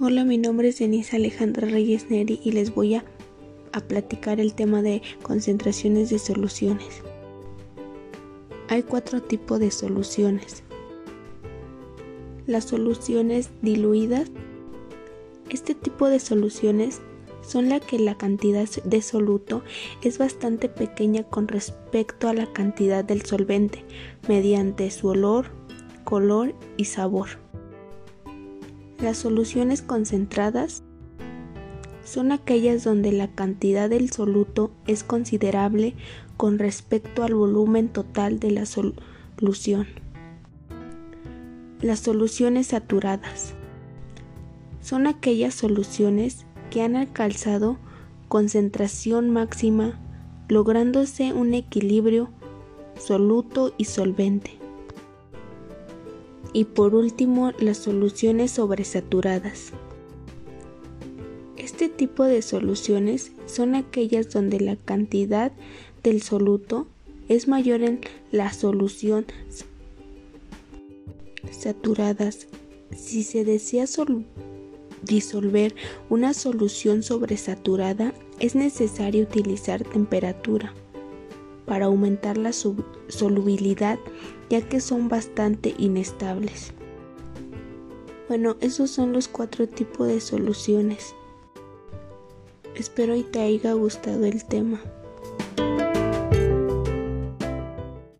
Hola, mi nombre es Denise Alejandra Reyes Neri y les voy a, a, platicar el tema de concentraciones de soluciones. Hay cuatro tipos de soluciones. Las soluciones diluidas. Este tipo de soluciones son las que la cantidad de soluto es bastante pequeña con respecto a la cantidad del solvente mediante su olor, color y sabor. Las soluciones concentradas son aquellas donde la cantidad del soluto es considerable con respecto al volumen total de la solución. Las soluciones saturadas son aquellas soluciones que han alcanzado concentración máxima, lográndose un equilibrio soluto y solvente. Y por último, las soluciones sobresaturadas. Este tipo de soluciones son aquellas donde la cantidad del soluto es mayor en la solución saturadas. Si se desea disolver una solución sobresaturada, es necesario utilizar temperatura para aumentar la solubilidad ya que son bastante inestables. Bueno, esos son los cuatro tipos de soluciones. Espero y te haya gustado el tema.